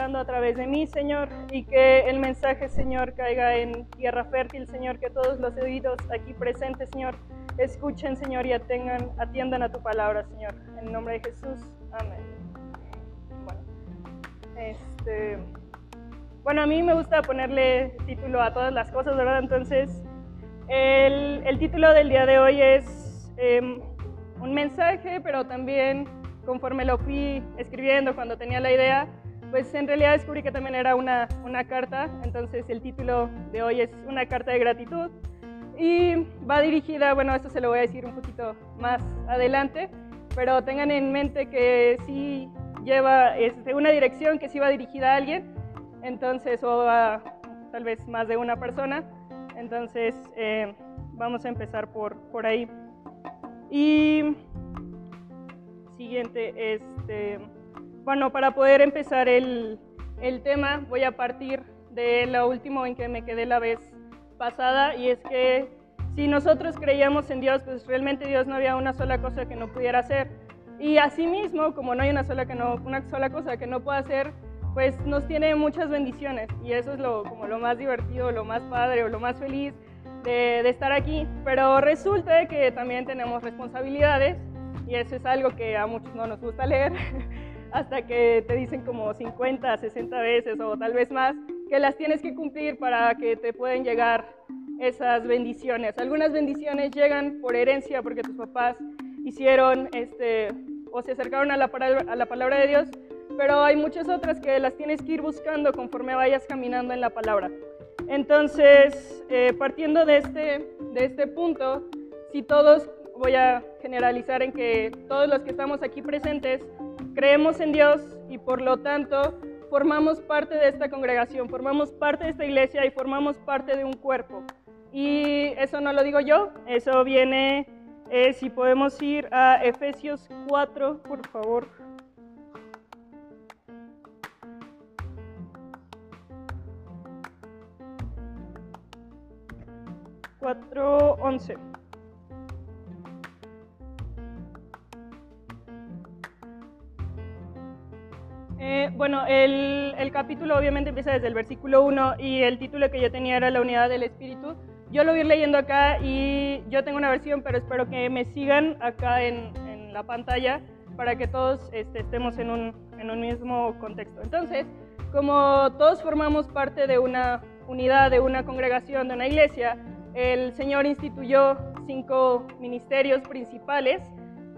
obrando a través de mí, Señor, y que el mensaje, Señor, caiga en tierra fértil, Señor, que todos los oídos aquí presentes, Señor, escuchen, Señor, y atengan, atiendan a tu palabra, Señor. En el nombre de Jesús, amén. Bueno, este, bueno, a mí me gusta ponerle título a todas las cosas, ¿verdad? Entonces, el, el título del día de hoy es eh, un mensaje, pero también conforme lo fui escribiendo cuando tenía la idea, pues en realidad descubrí que también era una, una carta, entonces el título de hoy es una carta de gratitud y va dirigida, bueno, esto se lo voy a decir un poquito más adelante, pero tengan en mente que sí lleva este, una dirección que sí va dirigida a alguien, entonces, o a tal vez más de una persona, entonces eh, vamos a empezar por, por ahí. Y siguiente, este, bueno, para poder empezar el, el tema, voy a partir de lo último en que me quedé la vez pasada, y es que si nosotros creíamos en Dios, pues realmente Dios no había una sola cosa que no pudiera hacer. Y asimismo, como no hay una sola, que no, una sola cosa que no pueda hacer, pues nos tiene muchas bendiciones. Y eso es lo, como lo más divertido, lo más padre o lo más feliz de, de estar aquí. Pero resulta que también tenemos responsabilidades y eso es algo que a muchos no nos gusta leer, hasta que te dicen como 50, 60 veces o tal vez más, que las tienes que cumplir para que te pueden llegar esas bendiciones. Algunas bendiciones llegan por herencia porque tus papás hicieron este, o se acercaron a la, a la palabra de Dios, pero hay muchas otras que las tienes que ir buscando conforme vayas caminando en la palabra. Entonces, eh, partiendo de este, de este punto, si todos voy a generalizar en que todos los que estamos aquí presentes creemos en Dios y por lo tanto formamos parte de esta congregación, formamos parte de esta iglesia y formamos parte de un cuerpo. Y eso no lo digo yo, eso viene, eh, si podemos ir a Efesios 4, por favor. Cuatro once. Eh, bueno, el, el, capítulo obviamente empieza desde el versículo 1 y el título que yo tenía era La unidad del Espíritu. Yo lo voy a ir leyendo acá y yo tengo una versión, pero espero que me sigan acá en, en la pantalla para que todos este, estemos en un, en un mismo contexto. Entonces, como todos formamos parte de una unidad, de una congregación, de una iglesia, el Señor instituyó cinco ministerios principales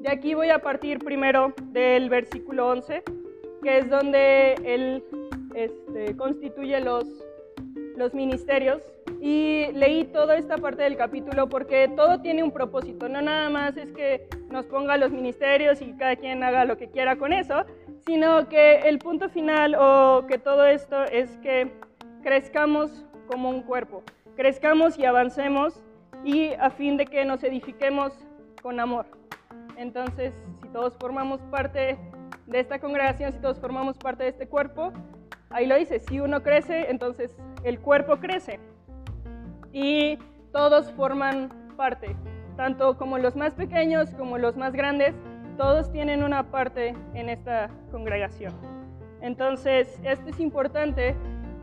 de aquí voy a partir primero del versículo 11, que es donde él este, constituye los, los ministerios. Y leí toda esta parte del capítulo porque todo tiene un propósito, no nada más es que nos ponga los ministerios y cada quien haga lo que quiera con eso, sino que el punto final o que todo esto es que crezcamos como un cuerpo, crezcamos y avancemos y a fin de que nos edifiquemos con amor. Entonces, si todos formamos parte de esta congregación, si todos formamos parte de este cuerpo, ahí lo dice, si uno crece, entonces el cuerpo crece. Y todos forman parte, tanto como los más pequeños como los más grandes, todos tienen una parte en esta congregación. Entonces, esto es importante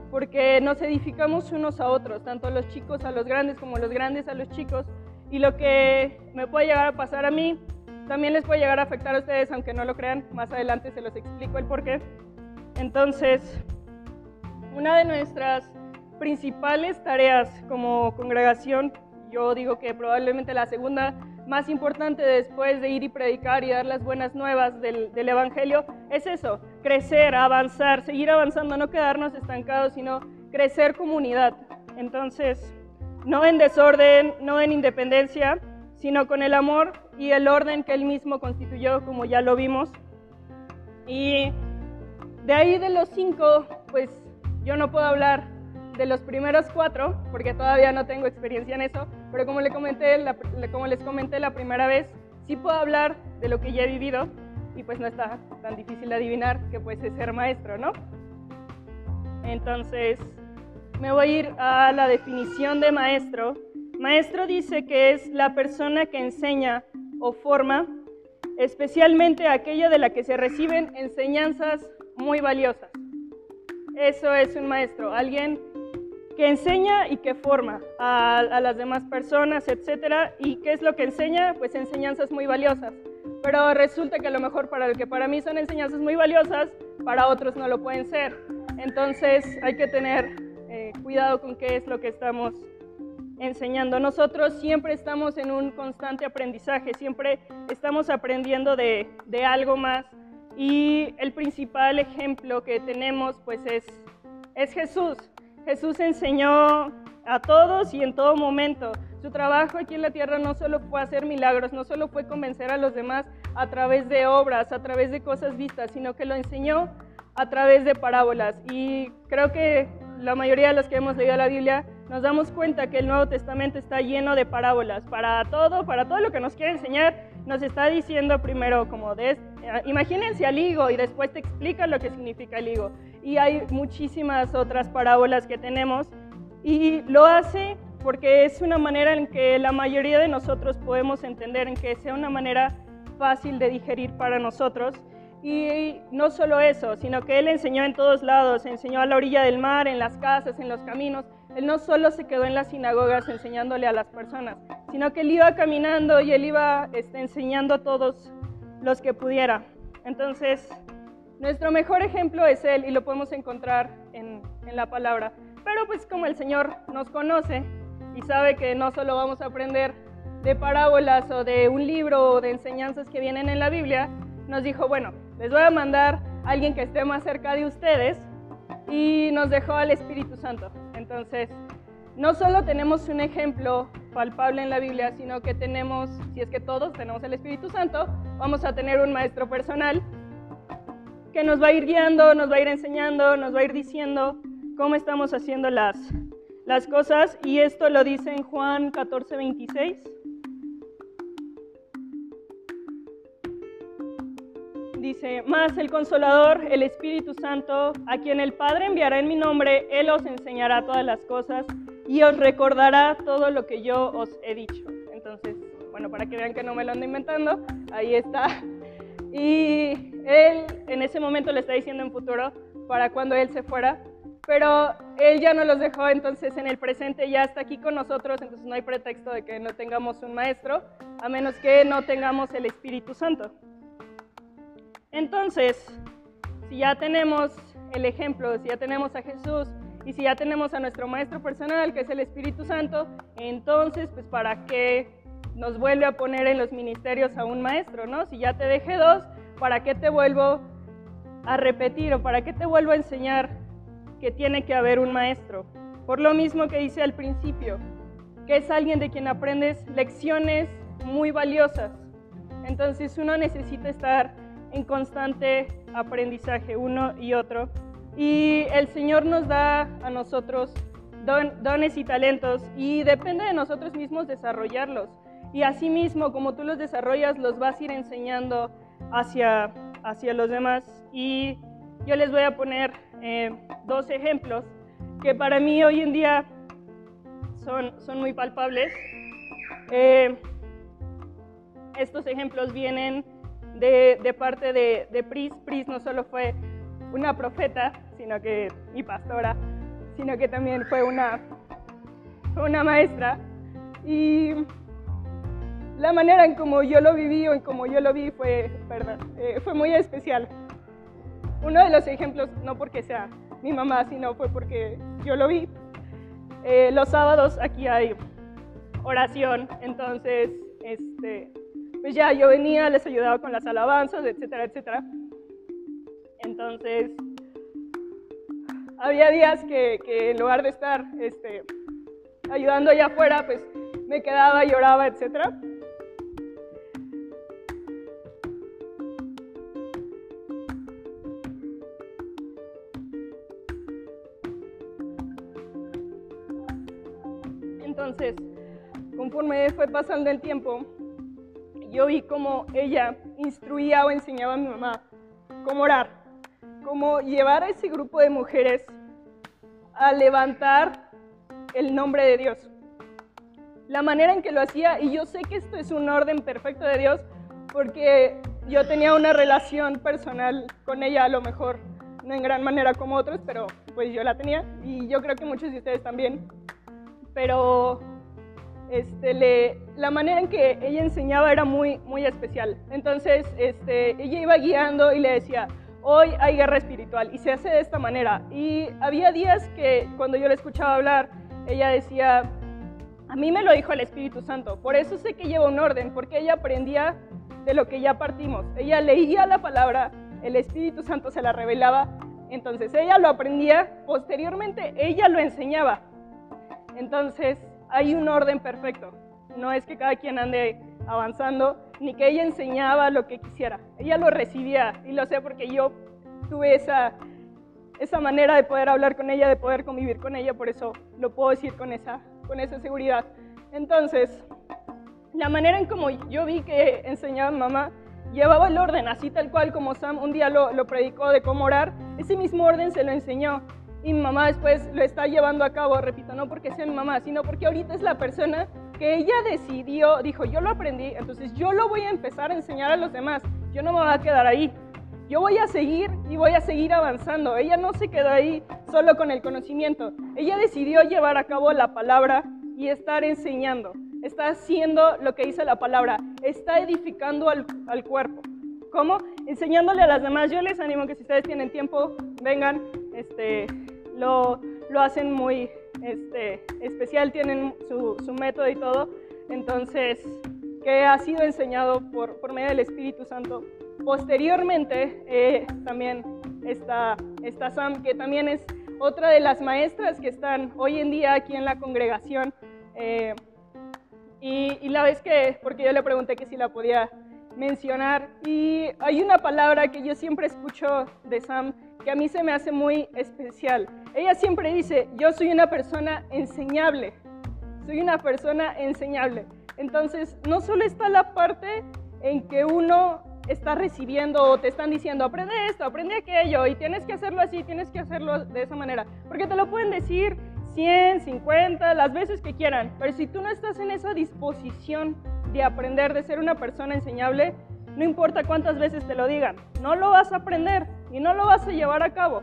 porque nos edificamos unos a otros, tanto los chicos a los grandes como los grandes a los chicos. Y lo que me puede llegar a pasar a mí también les puede llegar a afectar a ustedes, aunque no lo crean. Más adelante se los explico el por qué. Entonces, una de nuestras principales tareas como congregación, yo digo que probablemente la segunda más importante después de ir y predicar y dar las buenas nuevas del, del, Evangelio, es eso, crecer, avanzar, seguir avanzando, no quedarnos estancados, sino crecer comunidad. Entonces, no en desorden, no en independencia, sino con el amor y el orden que él mismo constituyó, como ya lo vimos. Y de ahí de los cinco, pues yo no puedo hablar de los primeros cuatro, porque todavía no tengo experiencia en eso, pero como, le comenté como les comenté la primera vez, sí puedo hablar de lo que ya he vivido y pues no está tan difícil adivinar que pues es ser maestro, ¿no? Entonces, me voy a ir a la definición de maestro. Maestro dice que es la persona que enseña o forma, especialmente aquella de la que se reciben enseñanzas muy valiosas. Eso es un maestro, alguien que enseña y que forma a, las demás personas, etc. ¿Y qué es lo que enseña? Pues enseñanzas muy valiosas. Pero resulta que a lo mejor para el que para mí son enseñanzas muy valiosas, para otros no lo pueden ser. Entonces hay que tener eh, cuidado con qué es lo que estamos enseñando. Nosotros siempre estamos en un constante aprendizaje, siempre estamos aprendiendo de, de algo más. Y el principal ejemplo que tenemos pues es, es Jesús. Jesús enseñó a todos y en todo momento. Su trabajo aquí en la tierra no solo fue hacer milagros, no solo fue convencer a los demás a través de obras, a través de cosas vistas, sino que lo enseñó a través de parábolas. Y creo que la mayoría de los que hemos leído la Biblia nos damos cuenta que el Nuevo Testamento está lleno de parábolas. Para todo, para todo lo que nos quiere enseñar, nos está diciendo primero como de, imagínense al higo y después te explica lo que significa el higo y hay muchísimas otras parábolas que tenemos y lo hace porque es una manera en que la mayoría de nosotros podemos entender, en que sea una manera fácil de digerir para nosotros. Y no solo eso, sino que Él enseñó en todos lados, enseñó a la orilla del mar, en las casas, en los caminos. Él no solo se quedó en las sinagogas enseñándole a las personas, sino que Él iba caminando y Él iba este, enseñando a todos los que pudiera. Entonces, nuestro mejor ejemplo es Él y lo podemos encontrar en, la palabra. Pero pues como el Señor nos conoce y sabe que no solo vamos a aprender de parábolas o de un libro o de enseñanzas que vienen en la Biblia, nos dijo, bueno, les voy a mandar a alguien que esté más cerca de ustedes y nos dejó al Espíritu Santo. Entonces, no solo tenemos un ejemplo palpable en la Biblia, sino que tenemos, si es que todos tenemos el Espíritu Santo, vamos a tener un maestro personal que nos va a ir guiando, nos va a ir enseñando, nos va a ir diciendo cómo estamos haciendo las, las cosas. Y esto lo dice en Juan 14, 26. Dice, más el consolador, el Espíritu Santo, a quien el Padre enviará en mi nombre, Él os enseñará todas las cosas y os recordará todo lo que yo os he dicho. Entonces, bueno, para que vean que no me lo ando inventando, ahí está y él en ese momento le está diciendo en futuro para cuando él se fuera, pero él ya no los dejó, entonces en el presente ya está aquí con nosotros, entonces no hay pretexto de que no tengamos un maestro, a menos que no tengamos el Espíritu Santo. Entonces, si ya tenemos el ejemplo, si ya tenemos a Jesús y si ya tenemos a nuestro maestro personal, que es el Espíritu Santo, entonces, pues, ¿para qué nos vuelve a poner en los ministerios a un maestro, ¿no? Si ya te dejé dos, ¿para qué te vuelvo a repetir o para qué te vuelvo a enseñar que tiene que haber un maestro? Por lo mismo que dice al principio, que es alguien de quien aprendes lecciones muy valiosas. Entonces uno necesita estar en constante aprendizaje, uno y otro. Y el Señor nos da a nosotros dones y talentos y depende de nosotros mismos desarrollarlos y asimismo, como tú los desarrollas, los vas a ir enseñando hacia, hacia los demás. Y yo les voy a poner eh, dos ejemplos que para mí hoy en día son, son muy palpables. Eh, estos ejemplos vienen de, parte de, de, Pris. Pris no solo fue una profeta, sino que, y pastora, sino que también fue una, una maestra. Y la manera en como yo lo viví o en como yo lo vi fue, perdón, eh, fue muy especial. Uno de los ejemplos, no porque sea mi mamá, sino fue porque yo lo vi. Eh, los sábados aquí hay oración, entonces, este, pues ya yo venía, les ayudaba con las alabanzas, etcétera, etcétera. Entonces, había días que, que en lugar de estar este, ayudando allá afuera, pues me quedaba, lloraba, etcétera. Entonces, conforme fue pasando el tiempo, yo vi cómo ella instruía o enseñaba a mi mamá cómo orar, cómo llevar a ese grupo de mujeres a levantar el nombre de Dios. La manera en que lo hacía, y yo sé que esto es un orden perfecto de Dios, porque yo tenía una relación personal con ella, a lo mejor no en gran manera como otros, pero pues yo la tenía, y yo creo que muchos de ustedes también pero este, le, la manera en que ella enseñaba era muy, muy especial. Entonces, este, ella iba guiando y le decía, hoy hay guerra espiritual y se hace de esta manera. Y había días que cuando yo le escuchaba hablar, ella decía, a mí me lo dijo el Espíritu Santo, por eso sé que lleva un orden, porque ella aprendía de lo que ya partimos. Ella leía la palabra, el Espíritu Santo se la revelaba, entonces ella lo aprendía, posteriormente ella lo enseñaba. Entonces, hay un orden perfecto. No es que cada quien ande avanzando, ni que ella enseñaba lo que quisiera. Ella lo recibía, y lo sé porque yo tuve esa, esa manera de poder hablar con ella, de poder convivir con ella, por eso lo puedo decir con esa, con esa seguridad. Entonces, la manera en como yo vi que enseñaba mamá, llevaba el orden, así tal cual como Sam un día lo, lo predicó de cómo orar, ese mismo orden se lo enseñó y mi mamá después lo está llevando a cabo, repito, no porque sea mi mamá, sino porque ahorita es la persona que ella decidió, dijo, yo lo aprendí, entonces yo lo voy a empezar a enseñar a los demás, yo no me voy a quedar ahí, yo voy a seguir y voy a seguir avanzando. Ella no se quedó ahí solo con el conocimiento, ella decidió llevar a cabo la palabra y estar enseñando, está haciendo lo que dice la palabra, está edificando al, al cuerpo. ¿Cómo? Enseñándole a las demás. Yo les animo que si ustedes tienen tiempo, vengan, este, lo, lo hacen muy este, especial, tienen su, su, método y todo. Entonces, que ha sido enseñado por, por medio del Espíritu Santo. Posteriormente, eh, también está, está Sam, que también es otra de las maestras que están hoy en día aquí en la congregación. Eh, y, y, la vez que, porque yo le pregunté que si la podía mencionar, y hay una palabra que yo siempre escucho de Sam que a mí se me hace muy especial. Ella siempre dice, yo soy una persona enseñable, soy una persona enseñable. Entonces, no solo está la parte en que uno está recibiendo o te están diciendo, aprende esto, aprende aquello, y tienes que hacerlo así, tienes que hacerlo de esa manera, porque te lo pueden decir 100, 50, las veces que quieran, pero si tú no estás en esa disposición de aprender, de ser una persona enseñable, no importa cuántas veces te lo digan, no lo vas a aprender y no lo vas a llevar a cabo.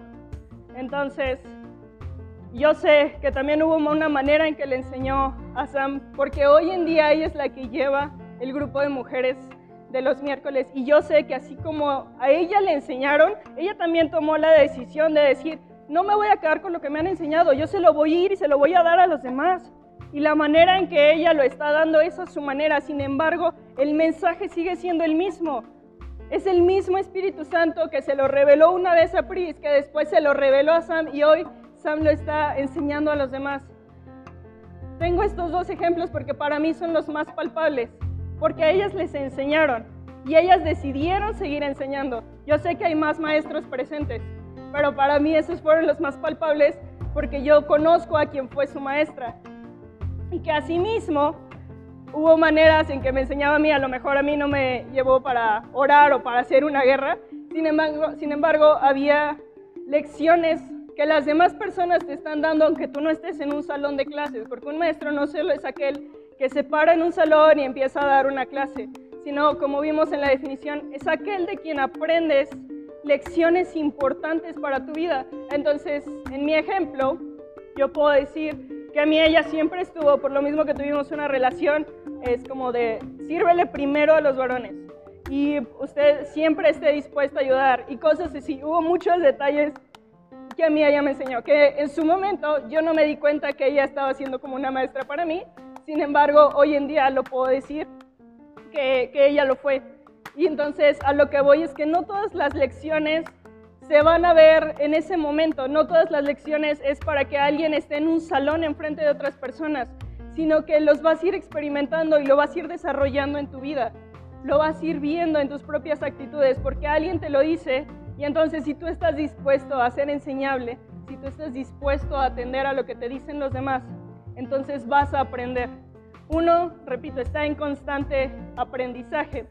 Entonces, yo sé que también hubo una manera en que le enseñó a Sam, porque hoy en día ella es la que lleva el grupo de mujeres de los miércoles y yo sé que así como a ella le enseñaron, ella también tomó la decisión de decir, no me voy a quedar con lo que me han enseñado, yo se lo voy a ir y se lo voy a dar a los demás. Y la manera en que ella lo está dando es a su manera, sin embargo, el mensaje sigue siendo el mismo. Es el mismo Espíritu Santo que se lo reveló una vez a Pris, que después se lo reveló a Sam y hoy Sam lo está enseñando a los demás. Tengo estos dos ejemplos porque para mí son los más palpables, porque a ellas les enseñaron y ellas decidieron seguir enseñando. Yo sé que hay más maestros presentes, pero para mí esos fueron los más palpables porque yo conozco a quien fue su maestra y que asimismo hubo maneras en que me enseñaba a mí, a lo mejor a mí no me llevó para orar o para hacer una guerra, sin embargo, sin embargo había lecciones que las demás personas te están dando aunque tú no estés en un salón de clases, porque un maestro no solo es aquel que se para en un salón y empieza a dar una clase, sino como vimos en la definición, es aquel de quien aprendes lecciones importantes para tu vida. Entonces, en mi ejemplo, yo puedo decir que a mí ella siempre estuvo, por lo mismo que tuvimos una relación, es como de, sírvele primero a los varones y usted siempre esté dispuesto a ayudar y cosas así. Hubo muchos detalles que a mí ella me enseñó, que en su momento yo no me di cuenta que ella estaba siendo como una maestra para mí, sin embargo, hoy en día lo puedo decir que, que ella lo fue. Y entonces a lo que voy es que no todas las lecciones se van a ver en ese momento, no todas las lecciones es para que alguien esté en un salón enfrente de otras personas, sino que los vas a ir experimentando y lo vas a ir desarrollando en tu vida, lo vas a ir viendo en tus propias actitudes, porque alguien te lo dice y entonces si tú estás dispuesto a ser enseñable, si tú estás dispuesto a atender a lo que te dicen los demás, entonces vas a aprender. Uno, repito, está en constante aprendizaje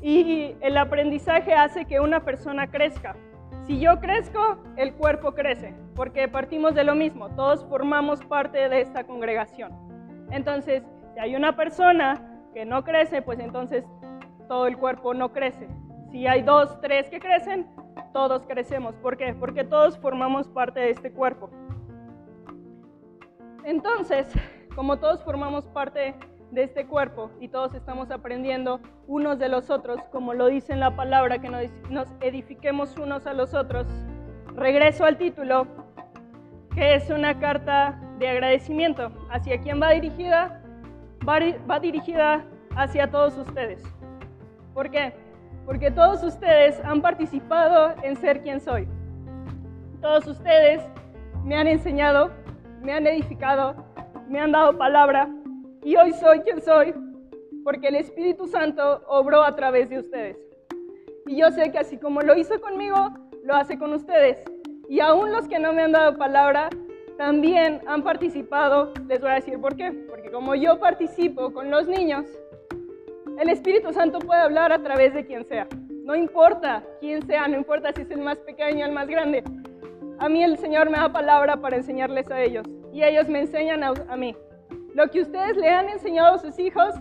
y el aprendizaje hace que una persona crezca. Si yo crezco, el cuerpo crece, porque partimos de lo mismo, todos formamos parte de esta congregación. Entonces, si hay una persona que no crece, pues entonces todo el cuerpo no crece. Si hay dos, tres que crecen, todos crecemos. ¿Por qué? Porque todos formamos parte de este cuerpo. Entonces, como todos formamos parte de este cuerpo y todos estamos aprendiendo unos de los otros, como lo dice en la palabra, que nos edifiquemos unos a los otros, regreso al título, que es una carta de agradecimiento. ¿Hacia quién va dirigida? Va, va dirigida hacia todos ustedes. ¿Por qué? Porque todos ustedes han participado en ser quien soy. Todos ustedes me han enseñado, me han edificado, me han dado palabra, y hoy soy quien soy porque el Espíritu Santo obró a través de ustedes. Y yo sé que así como lo hizo conmigo, lo hace con ustedes. Y aún los que no me han dado palabra, también han participado. Les voy a decir por qué. Porque como yo participo con los niños, el Espíritu Santo puede hablar a través de quien sea. No importa quién sea, no importa si es el más pequeño o el más grande. A mí el Señor me da palabra para enseñarles a ellos. Y ellos me enseñan a, a mí. Lo que ustedes le han enseñado a sus hijos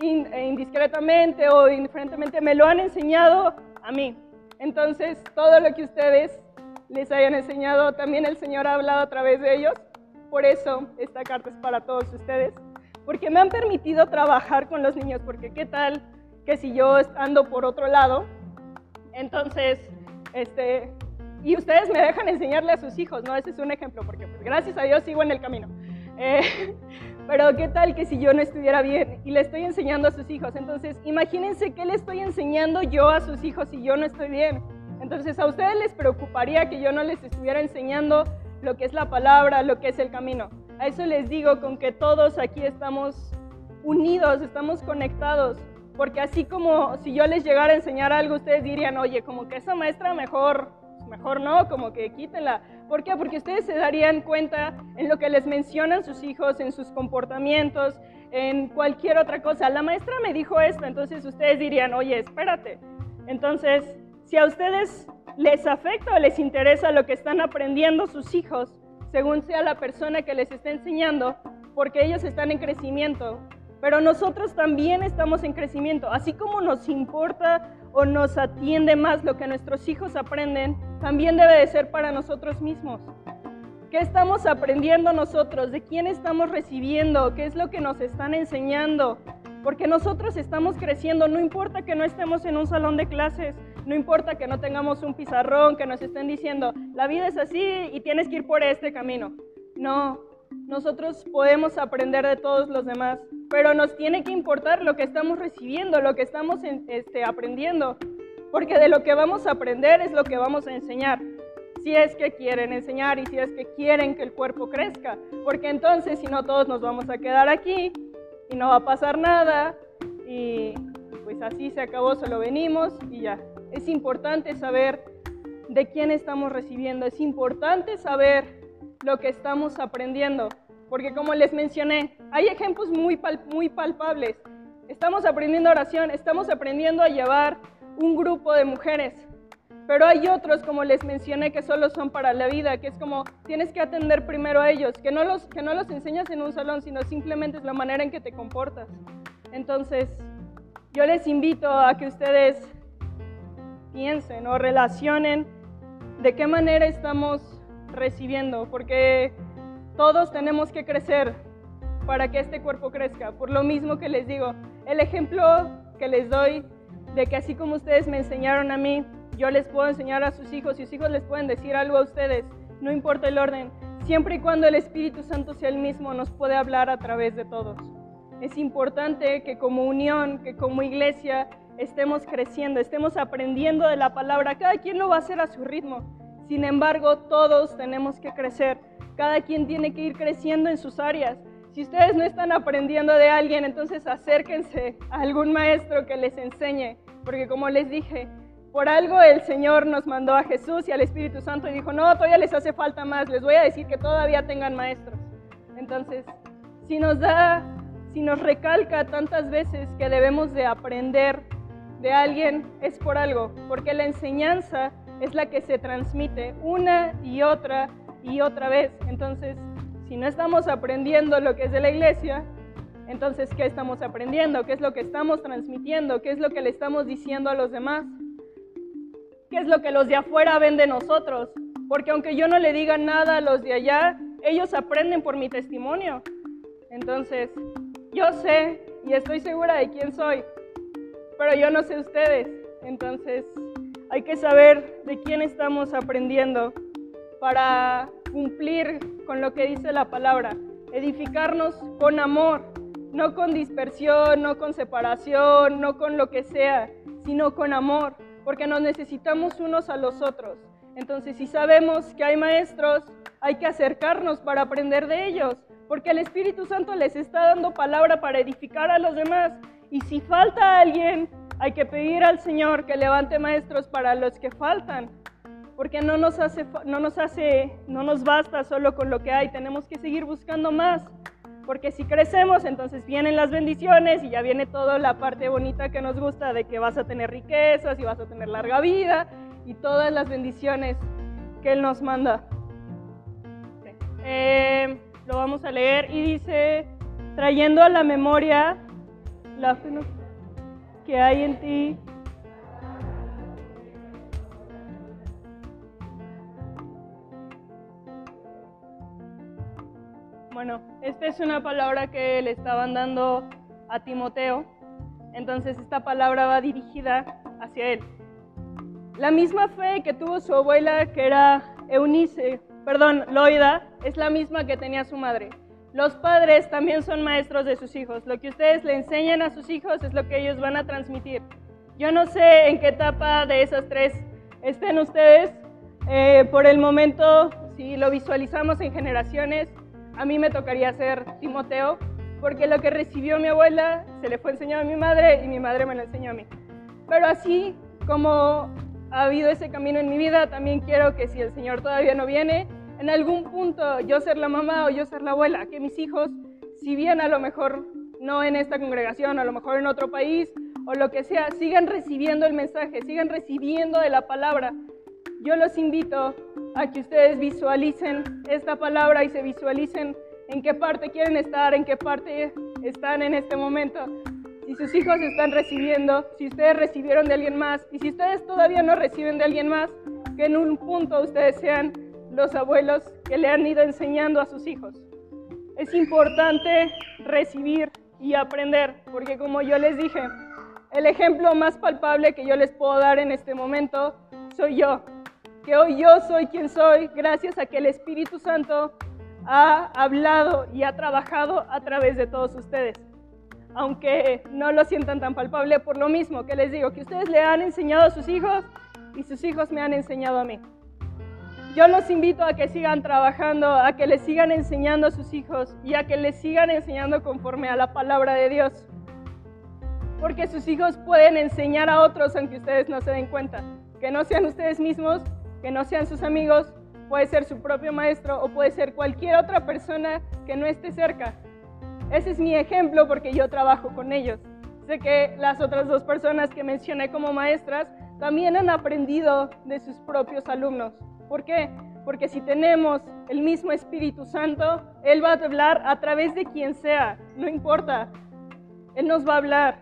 eh, indiscretamente o indiferentemente, me lo han enseñado a mí. Entonces, todo lo que ustedes les hayan enseñado, también el Señor ha hablado a través de ellos. Por eso esta carta es para todos ustedes, porque me han permitido trabajar con los niños, porque qué tal que si yo ando por otro lado, entonces, este, y ustedes me dejan enseñarle a sus hijos, ¿no? Ese es un ejemplo, porque pues, gracias a Dios sigo en el camino. Eh, pero qué tal que si yo no estuviera bien y le estoy enseñando a sus hijos. Entonces, imagínense qué le estoy enseñando yo a sus hijos si yo no estoy bien. Entonces, a ustedes les preocuparía que yo no les estuviera enseñando lo que es la palabra, lo que es el camino. A eso les digo con que todos aquí estamos unidos, estamos conectados. Porque así como si yo les llegara a enseñar algo, ustedes dirían, oye, como que esa maestra mejor, mejor no, como que quítenla. ¿Por qué? Porque ustedes se darían cuenta en lo que les mencionan sus hijos, en sus comportamientos, en cualquier otra cosa. La maestra me dijo esto, entonces ustedes dirían, oye, espérate. Entonces, si a ustedes les afecta o les interesa lo que están aprendiendo sus hijos, según sea la persona que les está enseñando, porque ellos están en crecimiento, pero nosotros también estamos en crecimiento. Así como nos importa o nos atiende más lo que nuestros hijos aprenden, también debe de ser para nosotros mismos. ¿Qué estamos aprendiendo nosotros? ¿De quién estamos recibiendo? ¿Qué es lo que nos están enseñando? Porque nosotros estamos creciendo, no importa que no estemos en un salón de clases, no importa que no tengamos un pizarrón, que nos estén diciendo, la vida es así y tienes que ir por este camino. No, nosotros podemos aprender de todos los demás, pero nos tiene que importar lo que estamos recibiendo, lo que estamos este, aprendiendo, porque de lo que vamos a aprender es lo que vamos a enseñar, si es que quieren enseñar y si es que quieren que el cuerpo crezca, porque entonces si no todos nos vamos a quedar aquí y no va a pasar nada y pues así se acabó, solo venimos y ya. Es importante saber de quién estamos recibiendo, es importante saber lo que estamos aprendiendo. Porque como les mencioné, hay ejemplos muy, muy palpables. Estamos aprendiendo oración, estamos aprendiendo a llevar un grupo de mujeres. Pero hay otros, como les mencioné, que solo son para la vida, que es como tienes que atender primero a ellos, que no los, que no los enseñas en un salón, sino simplemente es la manera en que te comportas. Entonces, yo les invito a que ustedes piensen o relacionen de qué manera estamos recibiendo, porque todos tenemos que crecer para que este cuerpo crezca. Por lo mismo que les digo, el ejemplo que les doy de que así como ustedes me enseñaron a mí, yo les puedo enseñar a sus hijos y sus hijos les pueden decir algo a ustedes, no importa el orden, siempre y cuando el Espíritu Santo sea el mismo, nos puede hablar a través de todos. Es importante que como unión, que como iglesia, estemos creciendo, estemos aprendiendo de la palabra. Cada quien lo va a hacer a su ritmo. Sin embargo, todos tenemos que crecer. Cada quien tiene que ir creciendo en sus áreas. Si ustedes no están aprendiendo de alguien, entonces acérquense a algún maestro que les enseñe. Porque como les dije, por algo el Señor nos mandó a Jesús y al Espíritu Santo y dijo, no, todavía les hace falta más. Les voy a decir que todavía tengan maestros. Entonces, si nos da, si nos recalca tantas veces que debemos de aprender de alguien es por algo, porque la enseñanza es la que se transmite una y otra y otra vez. Entonces, si no estamos aprendiendo lo que es de la iglesia, entonces, ¿qué estamos aprendiendo? ¿Qué es lo que estamos transmitiendo? ¿Qué es lo que le estamos diciendo a los demás? ¿Qué es lo que los de afuera ven de nosotros? Porque aunque yo no le diga nada a los de allá, ellos aprenden por mi testimonio. Entonces, yo sé y estoy segura de quién soy, pero yo no sé ustedes. Entonces hay que saber de quién estamos aprendiendo para cumplir con lo que dice la palabra, edificarnos con amor, no con dispersión, no con separación, no con lo que sea, sino con amor, porque nos necesitamos unos a los otros. Entonces, si sabemos que hay maestros, hay que acercarnos para aprender de ellos, porque el Espíritu Santo les está dando palabra para edificar a los demás. Y si falta alguien, hay que pedir al Señor que levante maestros para los que faltan, porque no nos hace, no nos hace, no nos basta solo con lo que hay, tenemos que seguir buscando más. Porque si crecemos, entonces vienen las bendiciones y ya viene toda la parte bonita que nos gusta de que vas a tener riquezas y vas a tener larga vida y todas las bendiciones que Él nos manda. Eh, lo vamos a leer y dice, trayendo a la memoria la fe que hay en ti. Bueno, esta es una palabra que le estaban dando a Timoteo, entonces esta palabra va dirigida hacia él. La misma fe que tuvo su abuela, que era Eunice, perdón, Loida, es la misma que tenía su madre. Los padres también son maestros de sus hijos. Lo que ustedes le enseñan a sus hijos es lo que ellos van a transmitir. Yo no sé en qué etapa de esas tres estén ustedes. Eh, por el momento, si lo visualizamos en generaciones, a mí me tocaría ser Timoteo, porque lo que recibió mi abuela se le fue enseñado a mi madre y mi madre me lo enseñó a mí. Pero así como ha habido ese camino en mi vida, también quiero que si el Señor todavía no viene, en algún punto yo ser la mamá o yo ser la abuela, que mis hijos, si bien a lo mejor no en esta congregación, a lo mejor en otro país o lo que sea, sigan recibiendo el mensaje, sigan recibiendo de la palabra. Yo los invito a que ustedes visualicen esta palabra y se visualicen en qué parte quieren estar, en qué parte están en este momento. Si sus hijos están recibiendo, si ustedes recibieron de alguien más y si ustedes todavía no reciben de alguien más, que en un punto ustedes sean los abuelos que le han ido enseñando a sus hijos. Es importante recibir y aprender, porque como yo les dije, el ejemplo más palpable que yo les puedo dar en este momento soy yo, que hoy yo soy quien soy gracias a que el Espíritu Santo ha hablado y ha trabajado a través de todos ustedes. Aunque no lo sientan tan palpable por lo mismo que les digo, que ustedes le han enseñado a sus hijos y sus hijos me han enseñado a mí. Yo los invito a que sigan trabajando, a que les sigan enseñando a sus hijos y a que les sigan enseñando conforme a la palabra de Dios. Porque sus hijos pueden enseñar a otros aunque ustedes no se den cuenta. Que no sean ustedes mismos, que no sean sus amigos, puede ser su propio maestro o puede ser cualquier otra persona que no esté cerca. Ese es mi ejemplo porque yo trabajo con ellos. Sé que las otras dos personas que mencioné como maestras también han aprendido de sus propios alumnos. ¿Por qué? Porque si tenemos el mismo Espíritu Santo, Él va a hablar a través de quien sea, no importa. Él nos va a hablar,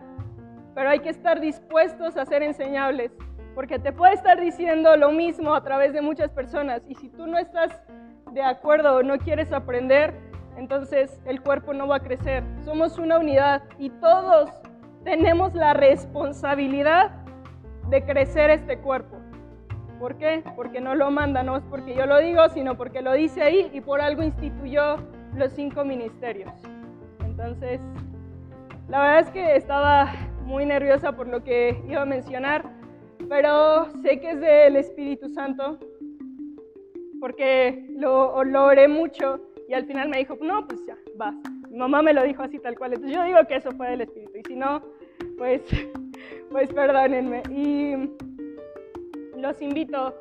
pero hay que estar dispuestos a ser enseñables, porque te puede estar diciendo lo mismo a través de muchas personas, y si tú no estás de acuerdo o no quieres aprender, entonces el cuerpo no va a crecer. Somos una unidad y todos tenemos la responsabilidad de crecer este cuerpo. ¿Por qué? Porque no lo manda, no es porque yo lo digo, sino porque lo dice ahí y por algo instituyó los cinco ministerios. Entonces, la verdad es que estaba muy nerviosa por lo que iba a mencionar, pero sé que es del Espíritu Santo, porque lo, lo oré mucho y al final me dijo, no, pues ya, vas. Mi mamá me lo dijo así tal cual, entonces yo digo que eso fue del Espíritu, y si no, pues, pues perdónenme. Y los invito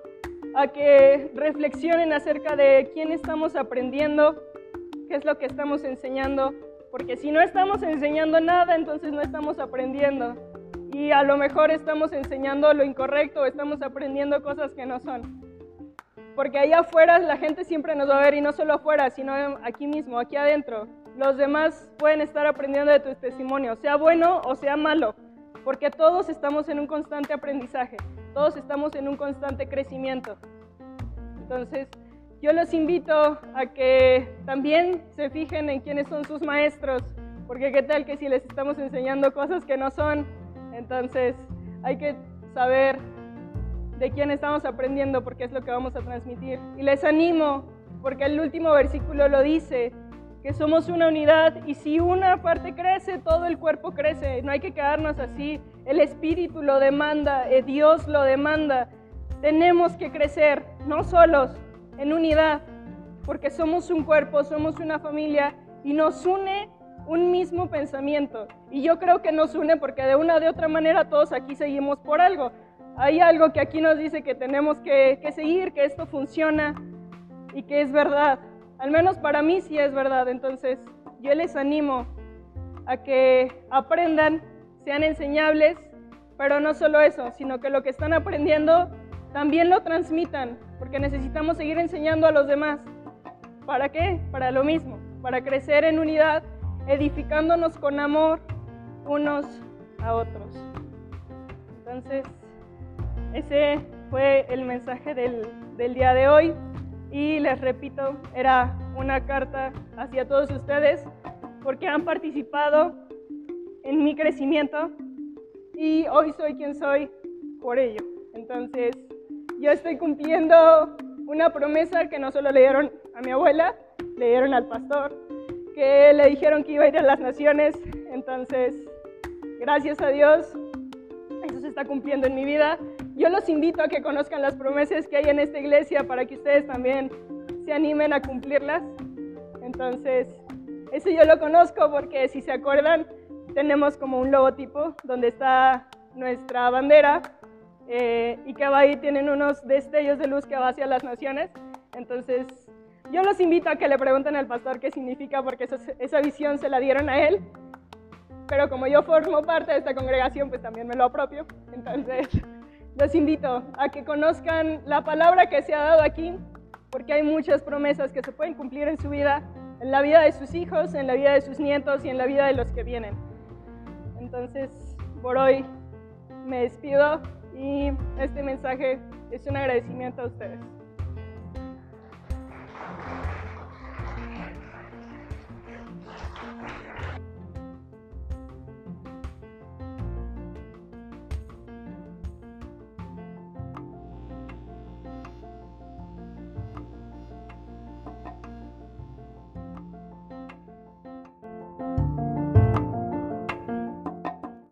a que reflexionen acerca de quién estamos aprendiendo, qué es lo que estamos enseñando, porque si no estamos enseñando nada, entonces no estamos aprendiendo. Y a lo mejor estamos enseñando lo incorrecto estamos aprendiendo cosas que no son. Porque allá afuera la gente siempre nos va a ver y no solo afuera, sino aquí mismo, aquí adentro. Los demás pueden estar aprendiendo de tu testimonio, sea bueno o sea malo, porque todos estamos en un constante aprendizaje, todos estamos en un constante crecimiento. Entonces, yo los invito a que también se fijen en quiénes son sus maestros, porque qué tal que si les estamos enseñando cosas que no son, entonces hay que saber de quién estamos aprendiendo porque es lo que vamos a transmitir. Y les animo, porque el último versículo lo dice, que somos una unidad y si una parte crece, todo el cuerpo crece. No hay que quedarnos así. El Espíritu lo demanda, eh, Dios lo demanda. Tenemos que crecer, no solos, en unidad, porque somos un cuerpo, somos una familia y nos une un mismo pensamiento. Y yo creo que nos une porque de una de otra manera todos aquí seguimos por algo. Hay algo que aquí nos dice que tenemos que, que seguir, que esto funciona y que es verdad. Al menos para mí sí es verdad. Entonces yo les animo a que aprendan, sean enseñables, pero no solo eso, sino que lo que están aprendiendo también lo transmitan, porque necesitamos seguir enseñando a los demás. ¿Para qué? Para lo mismo, para crecer en unidad, edificándonos con amor unos a otros. Entonces, ese fue el mensaje del, del día de hoy y les repito, era una carta hacia todos ustedes porque han participado en mi crecimiento y hoy soy quien soy por ello. Entonces, yo estoy cumpliendo una promesa que no solo le dieron a mi abuela, le dieron al pastor, que le dijeron que iba a ir a las naciones. Entonces, gracias a Dios, eso se está cumpliendo en mi vida. Yo los invito a que conozcan las promesas que hay en esta iglesia para que ustedes también se animen a cumplirlas. Entonces, eso yo lo conozco porque si se acuerdan, tenemos como un logotipo donde está nuestra bandera eh, y que ahí tienen unos destellos de luz que va hacia las naciones. Entonces, yo los invito a que le pregunten al pastor qué significa, porque esa visión se la dieron a él. Pero como yo formo parte de esta congregación, pues también me lo apropio. Entonces, los invito a que conozcan la palabra que se ha dado aquí, porque hay muchas promesas que se pueden cumplir en su vida, en la vida de sus hijos, en la vida de sus nietos y en la vida de los que vienen. Entonces, por hoy me despido y este mensaje es un agradecimiento a ustedes.